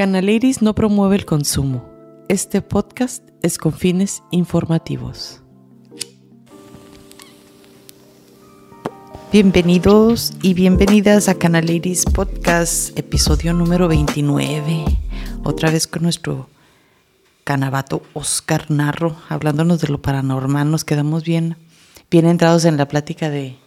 Canaliris no promueve el consumo. Este podcast es con fines informativos. Bienvenidos y bienvenidas a Canaliris Podcast, episodio número 29. Otra vez con nuestro canabato Oscar Narro, hablándonos de lo paranormal. Nos quedamos bien, bien entrados en la plática de,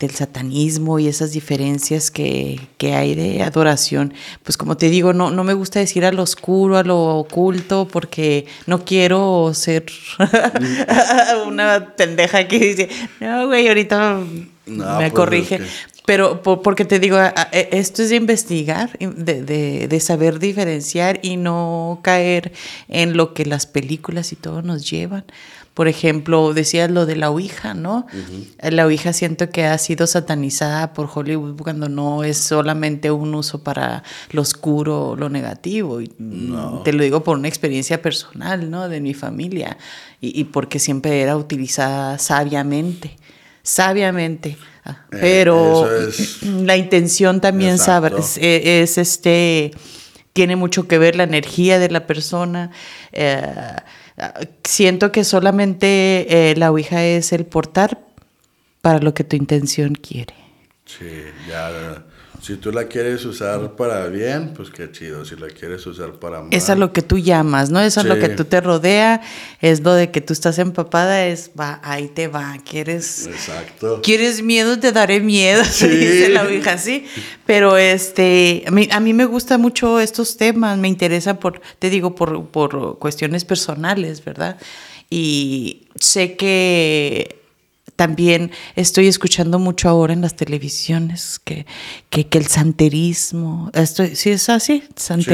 del satanismo y esas diferencias que, hay de adoración. Pues como te digo, no, no me gusta decir a lo oscuro, a lo oculto, porque no quiero ser una pendeja que dice, no, güey, ahorita me pues, corrige. Pero porque te digo, e, esto es de investigar, de, de, de, saber diferenciar y no caer en lo que las películas y todo nos llevan. Por ejemplo, decías lo de la Ouija, ¿no? La Ouija siento que ha sido satanizada por Hollywood cuando no es solamente un uso para lo oscuro o lo negativo. Te lo digo por una experiencia personal, ¿no? De mi familia. Y, porque siempre era utilizada sabiamente. Sabiamente. Ah, eh, pero la intención también sabe, es, este tiene mucho que ver la energía de la persona. Eh, siento que solamente eh, la Ouija es el portar para lo que tu intención quiere. Sí, ya. Si tú la quieres usar para bien, pues qué chido. Si la quieres usar para mal. Es a lo que tú llamas, ¿no? Eso es lo que tú te rodea. Es lo de que tú estás empapada, es va, ahí te va. ¿Quieres. Exacto. ¿Quieres miedo? Te daré miedo. Sí. dice la Ouija, sí. Pero este, a mí, a mí me gustan mucho estos temas. Me interesa por, te digo, por, por cuestiones personales, ¿verdad? Y sé que también estoy escuchando mucho ahora en las televisiones que, que, el santerismo, esto, sí es así,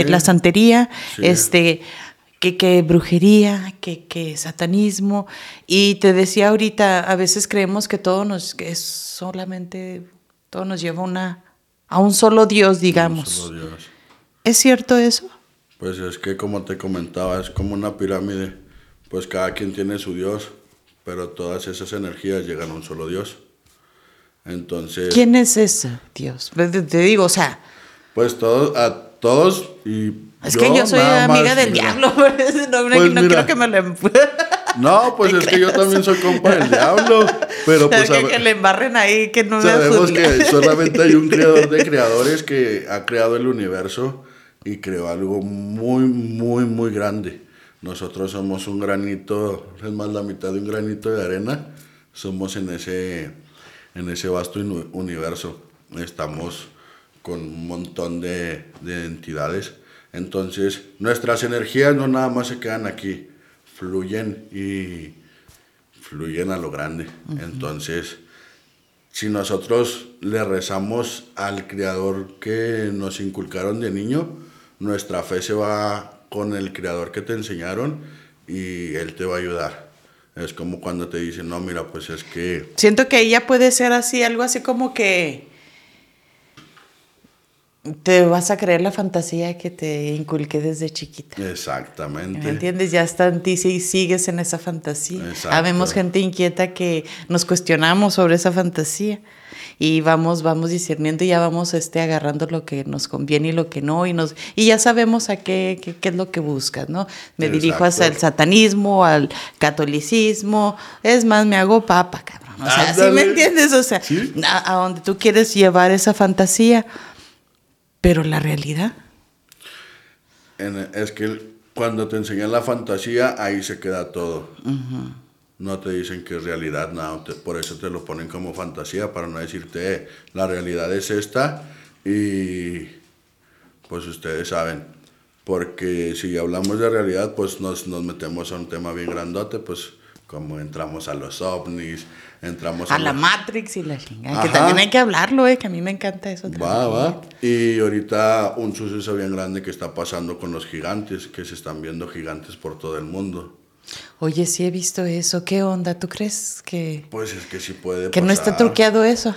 la santería, este, que, que brujería, que, que satanismo. Y te decía ahorita, a veces creemos que todo nos, que es solamente, todo nos lleva una, a un solo Dios, digamos. Solo Dios. ¿Es cierto eso? Pues es que como te comentaba, es como una pirámide, pues cada quien tiene su Dios pero todas esas energías llegan a un solo Dios. Entonces... ¿Quién es ese Dios? Te digo, o sea... Pues todos, a todos y... Es que yo soy amiga del diablo, no, pues no quiero que me lo No, pues es que yo también soy compa del diablo, pero pues... Que, que le embarren ahí, que no Sabemos que solamente hay un creador de creadores que ha creado el universo y creó algo muy, muy, muy grande. Nosotros somos un granito, es más la mitad de un granito de arena, somos en ese, en ese vasto universo. Estamos con un montón de, de entidades. Entonces, nuestras energías no nada más se quedan aquí, fluyen y fluyen a lo grande. Entonces, si nosotros le rezamos al Creador que nos inculcaron de niño, nuestra fe se va con el creador que te enseñaron y él te va a ayudar. Es como cuando te dicen, no, mira, pues es que... Siento que ella puede ser así, algo así como que te vas a creer la fantasía que te inculqué desde chiquita. Exactamente. ¿Me entiendes? Ya está en ti y sigues en esa fantasía. Habemos gente inquieta que nos cuestionamos sobre esa fantasía y vamos, vamos discerniendo y ya vamos este, agarrando lo que nos conviene y lo que no, y, nos, y ya sabemos a qué, qué, es lo que buscas, ¿no? Me dirijo hacia el satanismo, al catolicismo, es más, me hago papa, cabrón. O sea, ¿sí me entiendes? O sea, a, a donde tú quieres llevar esa fantasía, pero la realidad. es que cuando te enseñan la fantasía, ahí se queda todo. No te dicen que es realidad, no, por eso te lo ponen como fantasía, para no decirte, eh, la realidad es esta y pues ustedes saben. Porque si hablamos de realidad, pues nos, nos metemos a un tema bien grandote, pues como entramos a los ovnis, entramos a, a la Matrix y la chingada, que también hay que hablarlo, eh, que a mí me encanta eso. Va, va. Y ahorita un suceso bien grande que está pasando con los gigantes, que se están viendo gigantes por todo el mundo. Oye, sí he visto eso. ¿Qué onda? ¿Tú crees que.? Pues es que sí puede. Que no está truqueado eso.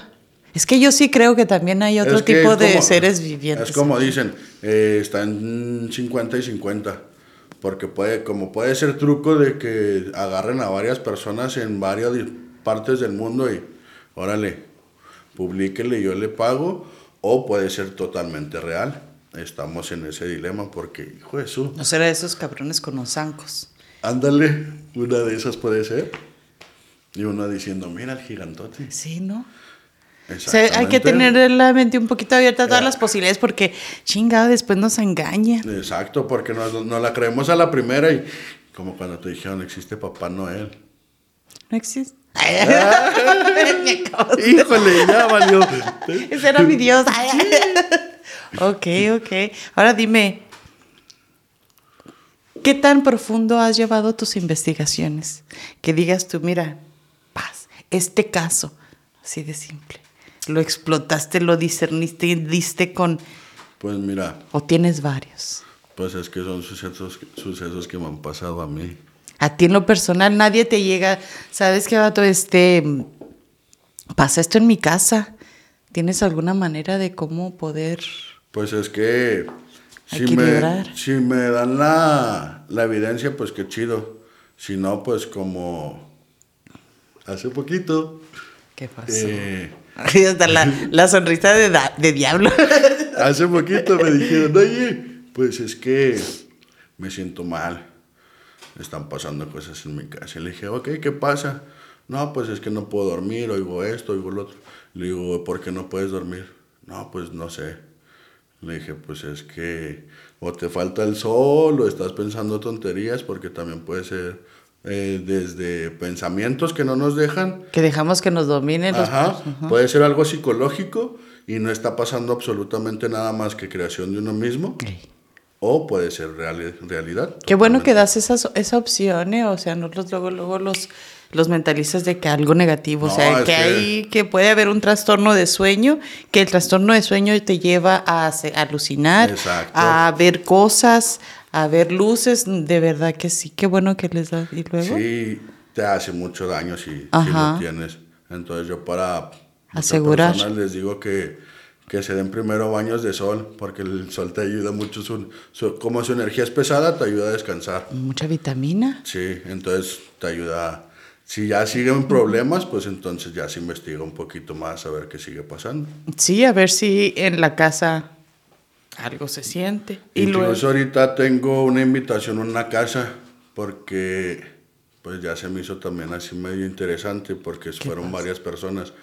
Es que yo sí creo que también hay otro tipo de seres vivientes. Es como dicen, eh, está en 50 y 50. Porque puede, como puede ser truco de que agarren a varias personas en varias partes del mundo y, órale, publíquele, yo le pago. O puede ser totalmente real. estamos en ese dilema porque, hijo de su... No será de esos cabrones con los zancos. Ándale, una de esas puede ser. Y uno diciendo, mira el gigantote. Sí, ¿no? O sea, hay que tener la mente un poquito abierta a todas las posibilidades porque chingado después nos engaña. Exacto, porque no, la creemos a la primera y como cuando te dijeron existe Papá Noel. No existe. Híjole, ya valió. Ese era mi Dios. ok, ok. Ahora dime, ¿qué tan profundo has llevado tus investigaciones? Que digas tú, mira, paz, este caso, así de simple lo explotaste, lo discerniste, diste con... Pues mira. ¿O tienes varios? Pues es que son sucesos, sucesos que me han pasado a mí. A ti en lo personal nadie te llega, ¿sabes qué, vato? Este, pasa esto en mi casa. ¿Tienes alguna manera de cómo poder... Pues es que... Si me, si me dan la, la evidencia, pues qué chido. Si no, pues como hace poquito. ¿Qué pasó? Eh, hasta la, la sonrisa de, de, diablo. Hace poquito me dijeron, oye, pues es que me siento mal. Están pasando cosas en mi casa. Y le dije, ok, ¿qué pasa? No, pues es que no puedo dormir, oigo esto, oigo lo otro. Le digo, ¿por qué no puedes dormir? No, pues no sé. Le dije, pues es que o te falta el sol o estás pensando tonterías porque también puede ser eh, desde pensamientos que no nos dejan. Que dejamos que nos dominen. Ajá, Puede ser algo psicológico y no está pasando absolutamente nada más que creación de uno mismo. O puede ser realidad. Qué bueno que das esa, esa opción, ¿eh? O sea, no los, luego, luego los, los mentalistas de que algo negativo, o sea, que, hay, que puede haber un trastorno de sueño, que el trastorno de sueño te lleva a, a alucinar, a ver cosas, a ver luces, de verdad que sí, qué bueno que les da. ¿Y luego? Sí, te hace mucho daño si, si lo tienes. Entonces yo para asegurar les digo que, que, se den primero baños de sol, porque el sol te ayuda mucho, como su energía es pesada, te ayuda a descansar. Mucha vitamina. Sí, entonces te ayuda. Si ya siguen problemas, pues entonces ya se investiga un poquito más a ver qué sigue pasando. Sí, a ver si en la casa algo se siente. Y Incluso ahorita tengo una invitación a una casa porque pues ya se me hizo también así medio interesante porque fueron varias personas.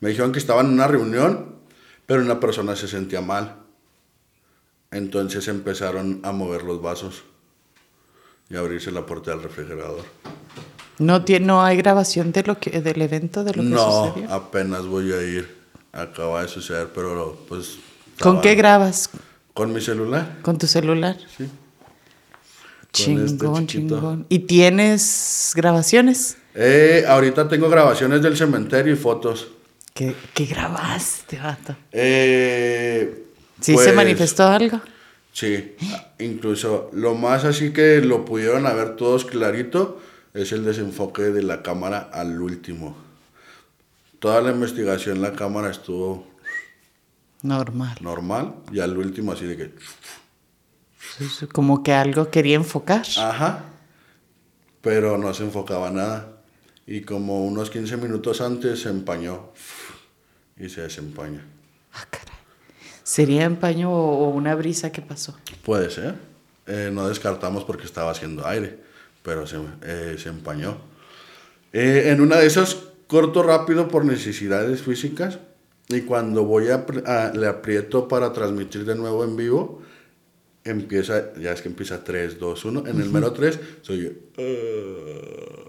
Me dijeron que estaban en una reunión, pero una persona se sentía mal. Entonces empezaron a mover los vasos y a abrirse la puerta del refrigerador. No, tiene, no hay grabación de lo que, del evento, de lo que no, No, apenas voy a ir. Acaba de suceder, pero pues... ¿Con qué grabas? ¿Con mi celular? ¿Con tu celular? Sí. Chingón, este chingón. ¿Y tienes grabaciones? Eh, ahorita tengo grabaciones del cementerio y fotos. ¿Qué, qué grabaste, vato? Eh, ¿Sí se pues, manifestó algo? Sí, incluso lo más así que lo pudieron ver todos clarito es el desenfoque de la cámara al último. Toda la investigación la cámara estuvo Normal. Normal. Y al último así de que... Como que algo quería enfocar. Ajá. Pero no se enfocaba nada. Y como unos 15 minutos antes se empañó. Y se desempaña. Ah, caray. ¿Sería empaño o una brisa que pasó? Puede ser. Eh, no descartamos porque estaba haciendo aire. Pero se, eh, se empañó. Eh, en una de esas, corto rápido por necesidades físicas, y cuando voy a, le aprieto para transmitir de nuevo en vivo, empieza, ya es que empieza 3, 2, 1. En el mero 3 soy yo. Ah".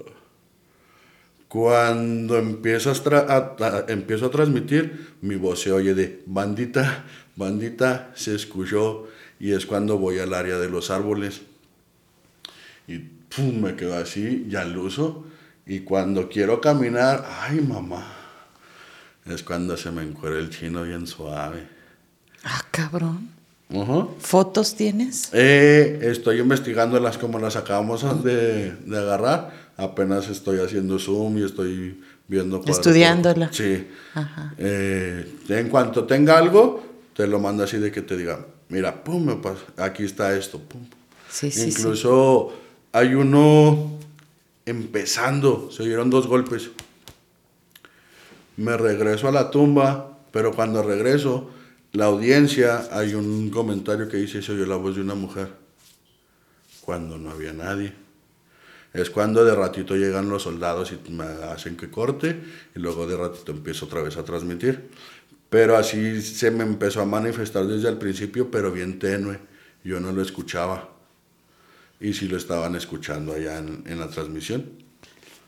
Cuando empiezo a, empiezo a transmitir, mi voz se oye de bandita, bandita, se escuchó y es cuando voy al área de los árboles. Y pum, me quedo así, ya lo uso. Y cuando quiero caminar, ay mamá, es cuando se me encuera el chino bien suave. Ah, cabrón. ¿Fotos tienes? Eh, estoy investigándolas como las acabamos de, de, agarrar. Apenas estoy haciendo zoom y estoy viendo. Estudiándola. Sí. Ajá. Eh, en cuanto tenga algo, te lo mando así de que te diga, mira, pum, me pasa, aquí está esto, pum. Sí, sí, Incluso hay uno empezando, se dieron dos golpes me regreso a la tumba, pero cuando regreso, la audiencia, hay un comentario que dice, se oyó la voz de una mujer, cuando no había nadie. Es cuando de ratito llegan los soldados y me hacen que corte y luego de ratito empiezo otra vez a transmitir. Pero así se me empezó a manifestar desde el principio, pero bien tenue. Yo no lo escuchaba. Y sí lo estaban escuchando allá en, en la transmisión.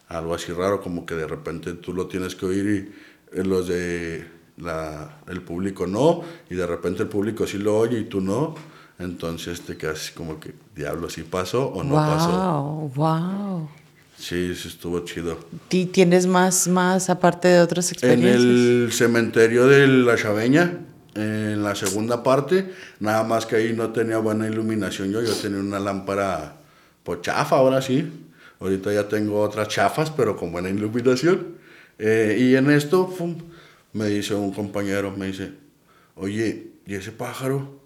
Algo así raro, como que de repente tú lo tienes que oír y los de la, el público no, y de repente el público sí lo oye y tú no. Entonces te quedas como que, diablo, si pasó o no pasó. ¡Wow! Sí, sí estuvo chido. ¿Y tienes más, más aparte de otras experiencias? En el cementerio de la Chaveña, en la segunda parte, nada más que ahí no tenía buena iluminación yo, yo tenía una lámpara pues chafa ahora sí. Ahorita ya tengo otras chafas, pero con buena iluminación. Eh, y en esto me dice un compañero, me dice, oye, ¿y ese pájaro?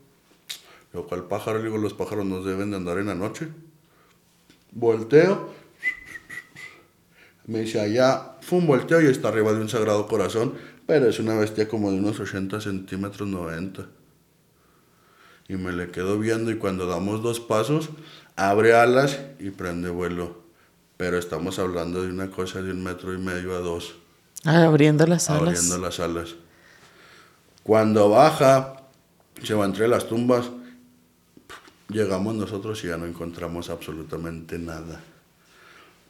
Yo, ¿cuál pájaro? Le digo, los pájaros no deben de andar en la noche. Volteo. Me dice, allá, fue un volteo y está arriba de un sagrado corazón, pero es una bestia como de unos 80 centímetros, 90. Y me le quedo viendo y cuando damos dos pasos, abre alas y prende vuelo. Pero estamos hablando de una cosa de un metro y medio a dos. Ah, abriendo las alas. Abriendo las alas. Cuando baja, se va entre las tumbas Llegamos nosotros y ya no encontramos absolutamente nada.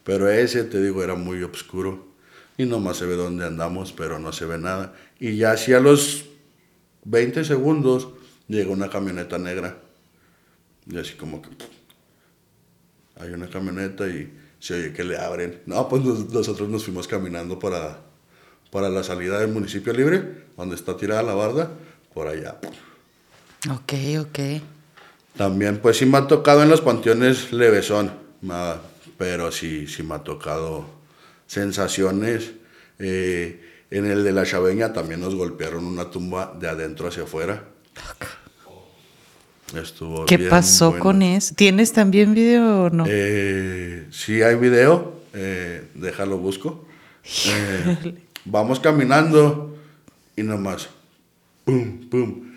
Pero ese, te digo, era muy oscuro. Y nomás se ve dónde andamos, pero no se ve nada. Y ya hacia los 20 segundos llega una camioneta negra. Y así como que hay una camioneta y se oye que le abren. No, pues nosotros nos fuimos caminando para, para la salida del municipio libre, donde está tirada la barda, por allá. Ok, ok. También, pues sí me ha tocado en los panteones levesón, pero sí, sí me ha tocado sensaciones. Eh, en el de la Chaveña también nos golpearon una tumba de adentro hacia afuera. Estuvo ¿Qué pasó con eso? ¿Tienes también video o no? Eh, sí hay video, eh, déjalo busco. Eh, vamos caminando y nomás, pum, pum.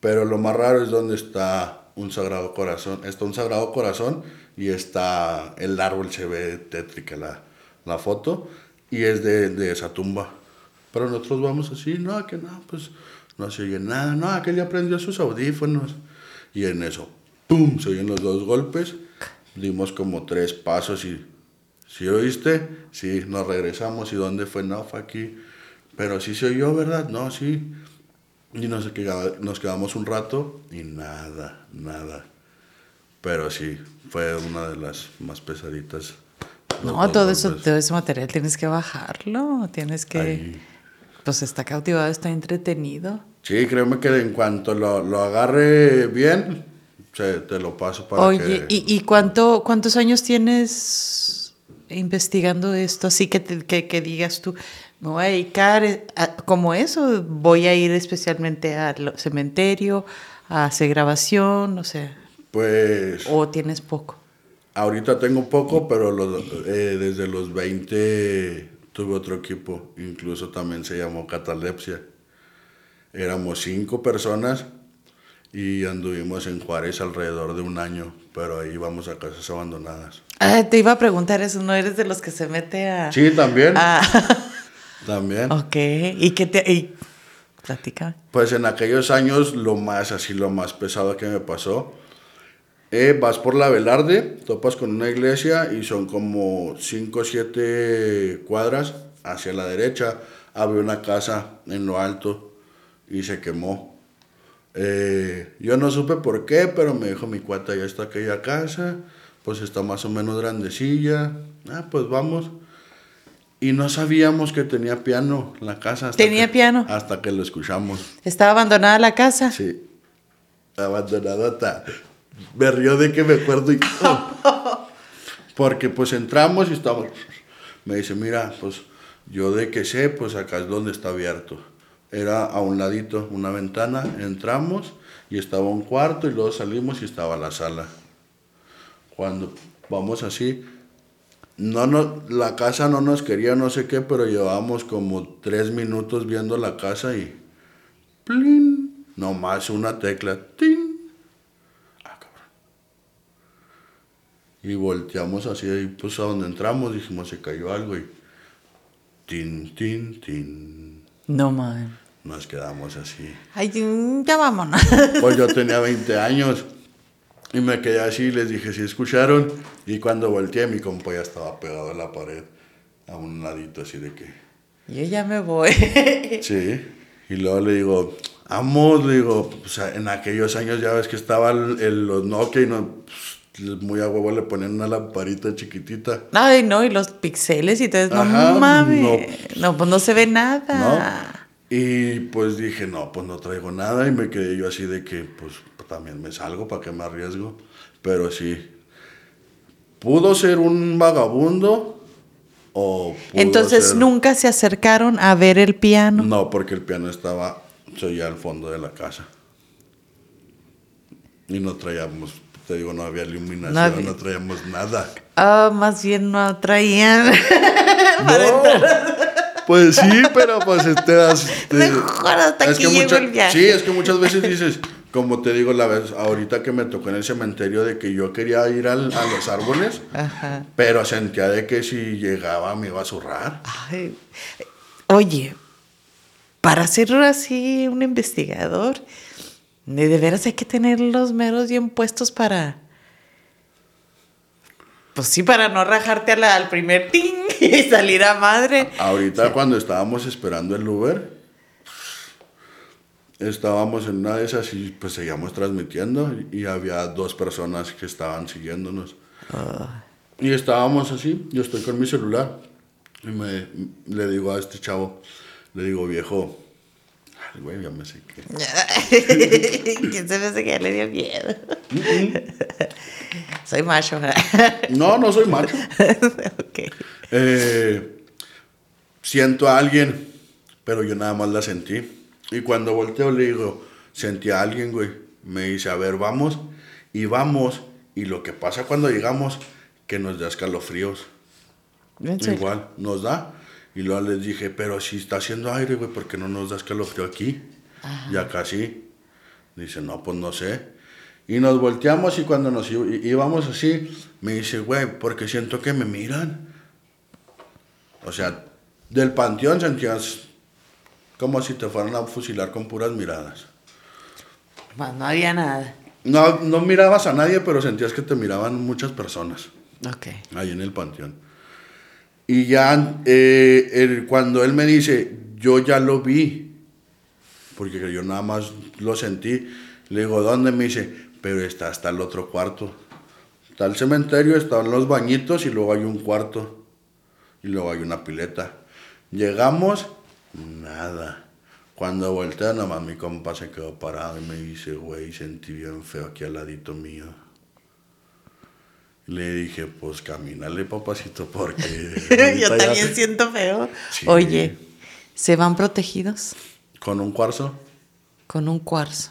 Pero lo más raro es donde está un sagrado corazón. Está un sagrado corazón y está el árbol, se ve tétrica la, la foto y es de, de, esa tumba. Pero nosotros vamos así, no, que no, pues no se oye nada, no, que ya prendió sus audífonos. Y en eso, ¡pum! Se oyen los dos golpes, dimos como tres pasos y, ¿sí oíste? Sí, nos regresamos y ¿dónde fue? No, fue aquí. Pero sí se oyó, ¿verdad? No, sí. Y nos, nos quedamos un rato y nada, nada. Pero sí, fue una de las más pesaditas. No, todo eso, todo ese material tienes que bajarlo, tienes que... Pues está cautivado, está entretenido. Sí, créeme que en cuanto lo, lo agarre bien, te lo paso para Oye, ¿y, y cuánto, cuántos años tienes investigando esto? Así que, que, que digas tú, me voy a dedicar eh, como eso, voy a ir especialmente al cementerio, a hacer grabación, no sé. Pues... ¿O tienes poco? Ahorita tengo poco, pero eh, desde los 20 tuve otro equipo, incluso también se llamó Catalepsia. Éramos cinco personas y anduvimos en Juárez alrededor de un año, pero ahí íbamos a casas abandonadas. Ah, te iba a preguntar eso, ¿no eres de los que se mete a... Sí, también. También. Ok, ¿y qué te... Y... Platica. Pues en aquellos años lo más, así lo más pesado que me pasó, eh, vas por la Velarde, topas con una iglesia y son como 5 o 7 cuadras hacia la derecha, había una casa en lo alto y se quemó. Eh, yo no supe por qué, pero me dijo mi cuata, ya está aquella casa, pues está más o menos grandecilla, ah, pues vamos. Y no sabíamos que tenía piano la casa. ¿Tenía piano? Hasta que lo escuchamos. ¿Estaba abandonada la casa? Sí. Abandonada hasta... Me río de que me acuerdo y... Porque pues entramos y estamos... Me dice, mira, pues yo de que sé, pues acá es donde está abierto. Era a un ladito, una ventana, entramos y estaba un cuarto y luego salimos y estaba la sala. Cuando vamos así, no, la casa no nos quería no sé qué, pero llevábamos como tres minutos viendo la casa y ¡plin! Nomás una tecla. ¡Ting! Ah, cabrón. Y volteamos así, ahí, pues a donde entramos, dijimos, se cayó algo y. Tin, tin, tin. No, man. Nos quedamos así. Ay, ya vámonos. Pues yo tenía 20 años. Y me quedé así y les dije, si escucharon? Y cuando volteé, mi compa ya estaba pegado a la pared, a un ladito así de que... Yo ya me voy. Sí. Y luego le digo, vamos, le digo, pues, en aquellos años ya ves que estaba el, el- los Nokia y no, pues, muy a huevo le ponían una lamparita chiquitita. Ay, no, y los pixeles y todo eso. Ajá, no mames. No. pues no se ve ¿no? nada. Y pues dije, no, pues no traigo nada y me quedé yo así de que, pues también me salgo, ¿para qué me arriesgo? Pero sí, pudo ser un vagabundo o... pudo Entonces ser- nunca se acercaron a ver el piano. No, porque el piano estaba, se al fondo de la casa. Y no traíamos, te digo, no había iluminación, No había- no traíamos nada. Ah, más bien no traían. No, pues sí, pero pues te das... te- Mejor hasta aquí llegó mucha- el viaje. Sí, es que muchas veces dices, como te digo la vez, ahorita que me tocó en el cementerio de que yo quería ir al- a los árboles, Ajá. pero sentía de que si llegaba me iba a zurrar. Ay, Oye, para ser así un investigador, de veras hay que tener los meros bien puestos para. Pues sí, para no rajarte a la- al primer ting y salir a madre. Ahorita cuando estábamos esperando el Uber, estábamos en una de esas y pues seguíamos transmitiendo y había dos personas que estaban siguiéndonos. Y estábamos así, yo estoy con mi celular y me, le digo a este chavo, le digo, viejo, güey, ya me sé que... ¿Quién se me hace que ya le dio miedo? Soy macho. No, no soy macho. ok. Eh, siento a alguien, pero yo nada más la sentí. Y cuando volteo le digo, sentí a alguien, güey. Me dice, a ver, vamos. Y vamos. Y lo que pasa cuando llegamos, que nos da escalofríos. Igual, nos da. Y luego les dije, pero si está haciendo aire, güey, ¿por qué no nos da escalofrío aquí? Y acá sí. Dice, no, pues no sé. Y nos volteamos y cuando nos íbamos así, me dice, güey, porque siento que me miran. O sea, del panteón sentías como si te fueran a fusilar con puras miradas. Pues no había nada. No, no mirabas a nadie, pero sentías que te miraban muchas personas Ok. ahí en el panteón. Y ya eh, el- cuando él me dice, yo ya lo vi, porque yo nada más lo sentí, le digo, ¿dónde? Me dice, pero está hasta el otro cuarto. Está el cementerio, están los bañitos y luego hay un cuarto. Y luego hay una pileta. Llegamos, nada. Cuando volteé, nada más mi compa se quedó parado y me dice, güey, sentí bien feo aquí al ladito mío. Le dije, pues camínale, papacito, porque... Yo ya también siento feo. Sí. Oye, ¿se van protegidos? Con un cuarzo, Con un cuarzo.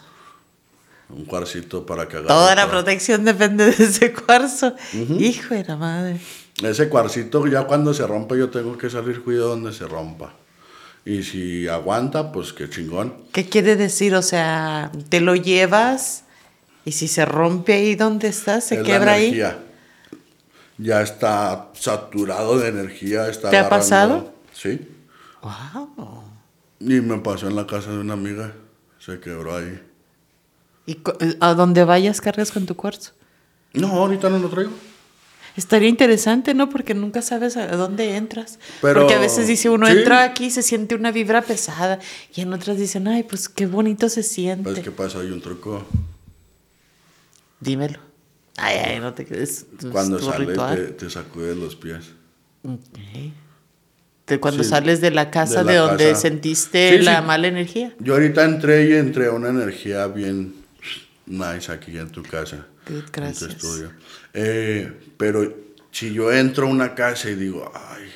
un cuarcito para que agarre Toda la protección depende de ese cuarzo. Hijo de la madre. Ese cuarcito ya cuando se rompe yo tengo que salir cuidado donde se rompa. Y si aguanta, pues qué chingón. ¿Qué quiere decir? O sea, te lo llevas y si se rompe ahí donde estás, se Es la quebra ahí. Ya está saturado de energía. Está ¿Te ha agarrando- pasado? Sí. Wow. Y me pasó en la casa de una amiga. Se quebró ahí. ¿Y a donde vayas cargas con tu cuarzo? No, ahorita no lo traigo. Estaría interesante, ¿no? Porque nunca sabes a dónde entras. Pero- Porque a veces dice uno, sí. entra aquí y se siente una vibra pesada. Y en otras dicen, ay, pues qué bonito se siente. ¿Sabes qué pasa? Hay un truco. Dímelo. Ay, ay, no te quedes. es Cuando sales te, te sacudes los pies. Ok. De cuando Sí, sales de la casa de donde casa. sentiste Sí, la sí. mala energía. Yo ahorita entré y entré a una energía bien nice aquí en tu casa. Good, En tu gracias. estudio. Eh, pero si yo entro a una casa y digo, ay,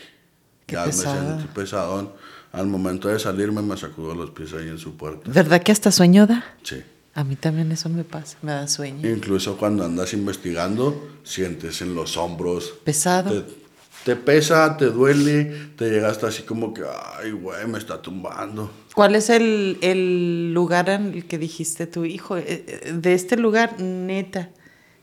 Qué ya pesada. me sentí pesadón, al momento de salirme me sacudo los pies ahí en su puerta. ¿Verdad que hasta sueño da? Sí. A mí también eso me pasa, me da sueño. Incluso cuando andas investigando, sientes en los hombros. Pesado. te- te pesa, te duele, te llega hasta así como que, ay, güey, me está tumbando. ¿Cuál es el, lugar en el que dijiste tu hijo? Eh, eh, de este lugar, neta,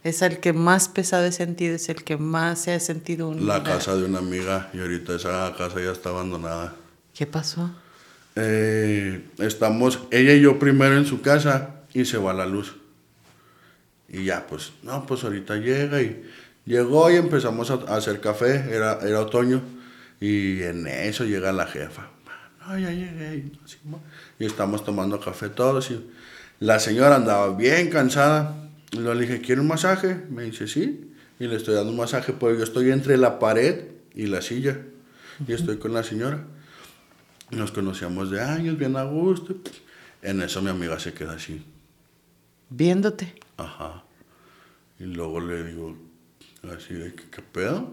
es el que más pesado he sentido, es el que más se ha sentido un La casa de una amiga y ahorita esa casa ya está abandonada. ¿Qué pasó? Eh, estamos ella y yo primero en su casa y se va la luz. Y ya, pues, no, pues ahorita llega y llegó y empezamos a, hacer café, era, era otoño, y en eso llega la jefa. No, ya llegué. Y estamos tomando café todos. Y la señora andaba bien cansada. Y le dije, ¿quiere un masaje? Me dice, sí. Y le estoy dando un masaje porque yo estoy entre la pared y la silla. Y estoy con la señora. Nos conocíamos de años, bien a gusto. En eso mi amiga se queda así. Viéndote. Ajá. Y luego le digo, así de, ¿qué, pedo?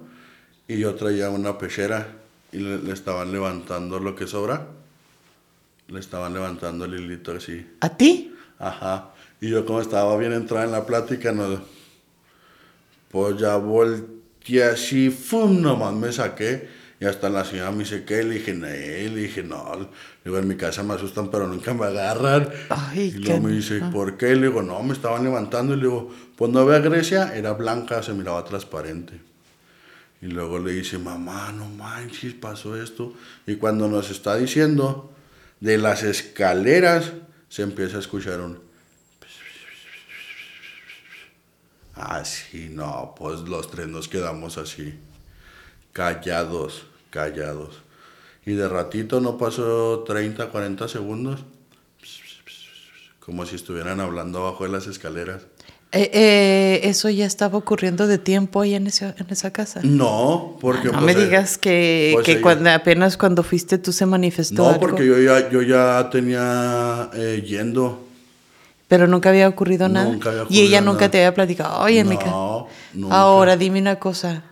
Y yo traía una pechera y le, estaban levantando lo que sobra. Le estaban levantando el hilito así. ¿A ti? Ajá. Y yo como estaba bien entrada en la plática, no, pues ya volteé así, ¡fum! Nomás me saqué y hasta la señora me dice, ¿qué? Le dije, no, le dije, no. Digo, en mi casa me asustan, pero nunca me agarran. y luego me dice, ¿por qué? Le digo, no, me estaban levantando. Y le digo, pues no ve a Grecia, era blanca, se miraba transparente. Y luego le dice, mamá, no manches, pasó esto. Y cuando nos está diciendo, de las escaleras, se empieza a escuchar un... Así, no, pues los tres nos quedamos así callados, callados. Y de ratito no pasó 30, 40 segundos, como si estuvieran hablando abajo de las escaleras. Eh, eh, ¿Eso ya estaba ocurriendo de tiempo ahí en, esa, en esa casa? No, porque... no pues, me digas que, pues, que cuando, apenas cuando fuiste tú se manifestó. No, porque yo ya, yo ya tenía eh, yendo. Pero nunca había ocurrido nada. Nunca había ocurrido y ella nunca te había platicado. Oye, no, Ahora dime una cosa.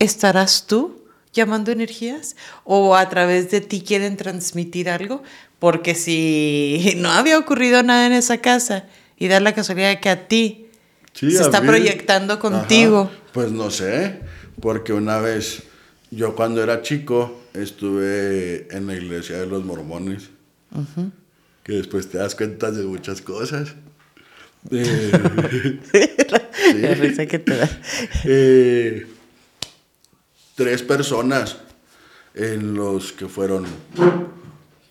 ¿Estarás tú llamando energías? ¿O a través de ti quieren transmitir algo? Porque si no había ocurrido nada en esa casa y da la casualidad de que a ti se está proyectando contigo. pues no sé, porque una vez yo cuando era chico estuve en la iglesia de los mormones, que después te das cuenta de muchas cosas. Eh, la risa que te da. Eh, tres personas en los que fueron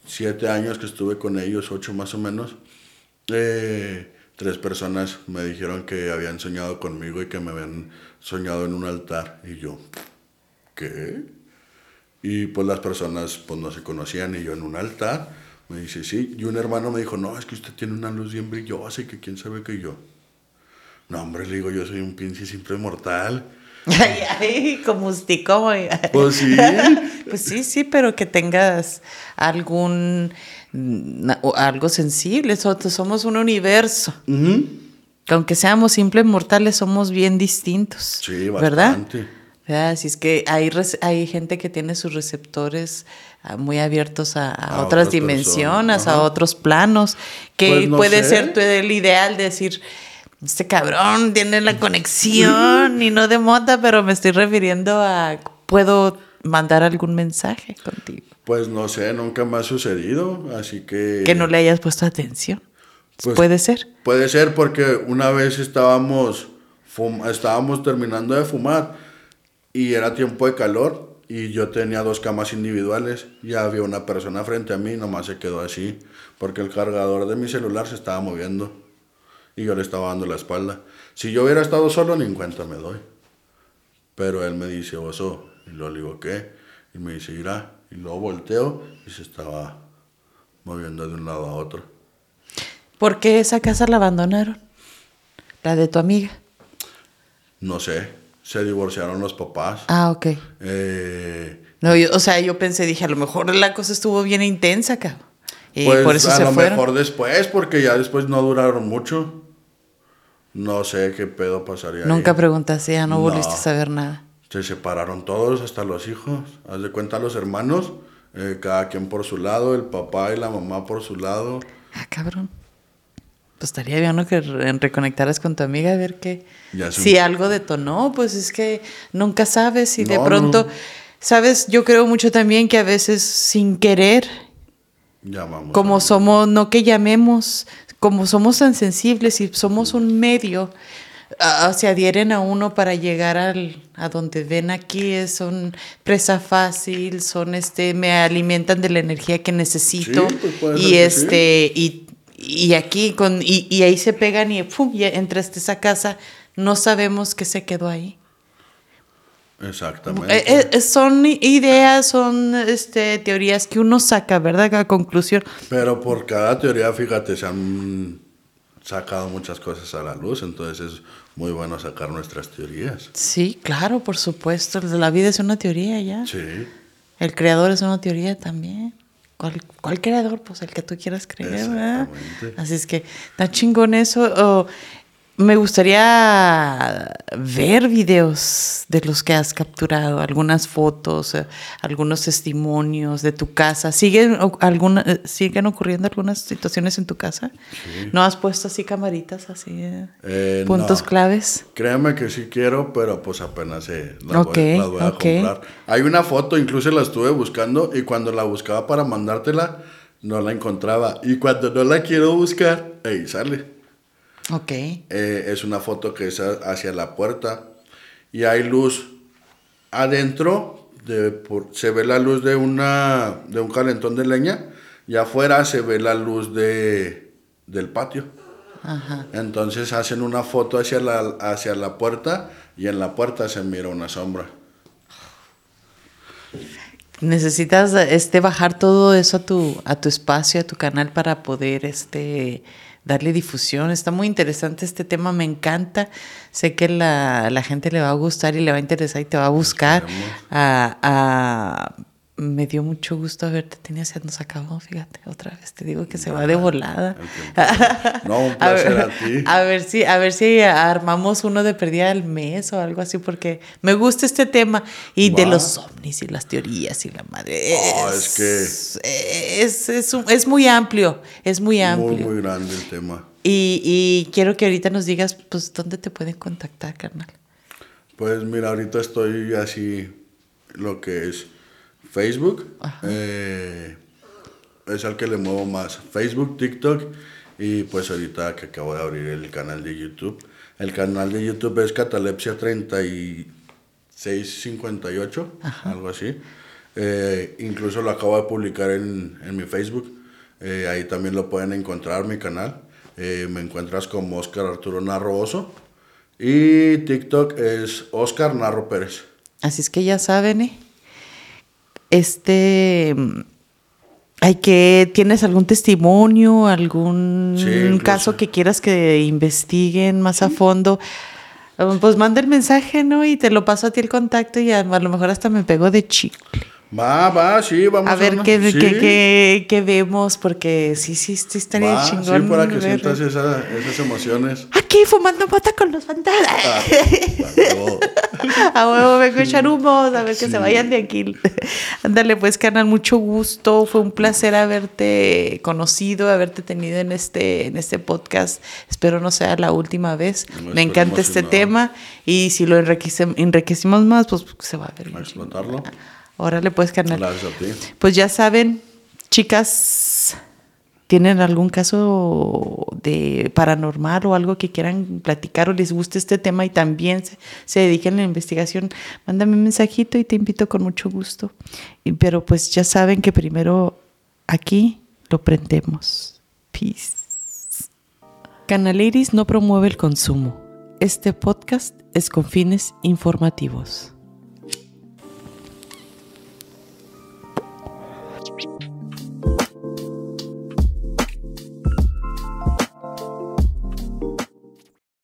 siete años que estuve con ellos, ocho más o menos. Eh, tres personas me dijeron que habían soñado conmigo y que me habían soñado en un altar. Y yo, ¿qué? Y pues las personas pues no se conocían y yo en un altar. Me dice, sí. Y un hermano me dijo, no, es que usted tiene una luz bien brillosa y que quién sabe que yo. No, hombre, le digo, yo soy un pinche simple mortal. Ay, ay, como Pues sí. pues sí, sí, pero que tengas algún algo sensible. Somos un universo. aunque seamos simples mortales, somos bien distintos. Sí, ¿verdad? Así es que hay, hay gente que tiene sus receptores ah, muy abiertos a, otras, dimensiones, a otros planos, que pues puede ser el ideal de decir, este cabrón tiene la conexión y no de mota, pero me estoy refiriendo a, ¿puedo mandar algún mensaje contigo? Pues no sé, nunca me ha sucedido, así que... Que no le hayas puesto atención. Pues puede ser. Puede ser porque una vez estábamos, estábamos terminando de fumar y era tiempo de calor y yo tenía dos camas individuales y había una persona frente a mí, nomás se quedó así porque el cargador de mi celular se estaba moviendo y yo le estaba dando la espalda. Si yo hubiera estado solo, ni en cuenta me doy. Pero él me dice, oso, y luego le digo, ¿qué? Y me dice, irá. Y luego volteo y se estaba moviendo de un lado a otro. ¿Por qué esa casa la abandonaron? La de tu amiga. No sé, se divorciaron los papás. Ah, ok. Eh, no, o sea, yo pensé, dije, a lo mejor la cosa estuvo bien intensa, cabrón. Y pues por eso a lo mejor después, porque ya después no duraron mucho. No sé qué pedo pasaría. Nunca preguntaste, ya no, volviste a saber nada. Se separaron todos, hasta los hijos. Haz de cuenta los hermanos, eh, cada quien por su lado, el papá y la mamá por su lado. Ah, cabrón. Pues estaría bien que reconectaras con tu amiga a ver qué. Si algo detonó, pues es que nunca sabes y de pronto, sabes, yo creo mucho también que a veces sin querer, como somos, no que llamemos, como somos tan sensibles y somos un medio, se adhieren a uno para llegar al, a donde ven aquí, son presa fácil, son este, me alimentan de la energía que necesito pues y este, y, y, aquí con, y, y, ahí se pegan y ¡pum! ya entraste a esa casa, no sabemos qué se quedó ahí. Exactamente. Eh, eh, son ideas, son este, teorías que uno saca, ¿verdad? A conclusión. Pero por cada teoría, fíjate, se han sacado muchas cosas a la luz, entonces es muy bueno sacar nuestras teorías. Sí, claro, por supuesto. La vida es una teoría ya. Sí. El creador es una teoría también. ¿Cuál, cuál creador? Pues el que tú quieras creer, ¿verdad? Así es que está chingón eso. Me gustaría ver videos de los que has capturado, algunas fotos, eh, algunos testimonios de tu casa. ¿Siguen, alguna, eh, ¿siguen ocurriendo algunas situaciones en tu casa? ¿No has puesto así camaritas, así, eh, puntos claves? Créeme que sí quiero, pero pues apenas las, voy, a comprar. Hay una foto, incluso la estuve buscando y cuando la buscaba para mandártela, no la encontraba. Y cuando no la quiero buscar, ahí sale. Ok. Eh, es una foto que es hacia la puerta y hay luz adentro, de, se ve la luz de, una, de un calentón de leña y afuera se ve la luz de, del patio. Ajá. Entonces hacen una foto hacia la, hacia la puerta y en la puerta se mira una sombra. Necesitas este bajar todo eso a tu, a tu espacio, a tu canal para poder este darle difusión. Está muy interesante este tema, me encanta. Sé que la, la gente le va a gustar y le va a interesar y te va a buscar a, a me dio mucho gusto verte. Tenía se nos acabó, fíjate, otra vez te digo que se va de volada. No, un placer a, ti. A ver si, a ver si armamos uno de perdida al mes o algo así, porque me gusta este tema y de los ovnis y las teorías y la madre. es, que es, es, es, muy amplio, es muy amplio. Muy, muy grande el tema. Y, y quiero que ahorita nos digas, pues, ¿dónde te pueden contactar, carnal? Pues mira, ahorita estoy así, lo que es Facebook. Eh, es al que le muevo más. Facebook, TikTok y pues ahorita que acabo de abrir el canal de YouTube. El canal de YouTube es Catalepsia 3658, algo así. Eh, incluso lo acabo de publicar en, en mi Facebook. Eh, ahí también lo pueden encontrar, mi canal. me encuentras como Oscar Arturo Narroso. Y TikTok es Oscar Narro Pérez. Así es que ya saben, ¿eh? Este hay que tienes algún testimonio, algún caso que quieras que investiguen más a fondo. Pues manda el mensaje, ¿no? Y te lo paso a ti el contacto y a, lo mejor hasta me pego de chicle. Va, va, sí, vamos a ver qué, qué, qué, vemos, porque sí, sí, sí estaría va, chingón. Sí, para que sientas esas emociones. Aquí fumando mota con los fantasmas. Ah, a huevo, vengo a echar humos, a ver que se vayan de aquí. Ándale, pues, canal, mucho gusto. Fue un placer haberte conocido, haberte tenido en este, en este podcast. Espero no sea la última vez. Me encanta este tema y si lo enriquecimos más, pues se va a ver. A explotarlo. Órale, pues, carnal. Gracias a ti. Pues ya saben, chicas, ¿tienen algún caso de paranormal o algo que quieran platicar o les guste este tema y también se, dediquen a la investigación? Mándame un mensajito y te invito con mucho gusto. pero pues ya saben que primero aquí lo prendemos. Peace. Canal Iris no promueve el consumo. Este podcast es con fines informativos.